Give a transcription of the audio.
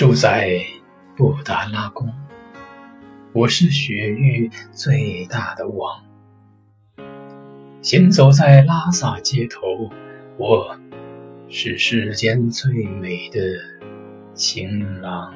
住在布达拉宫。我是雪域最大的王。行走在拉萨街头我是世间最美的情郎。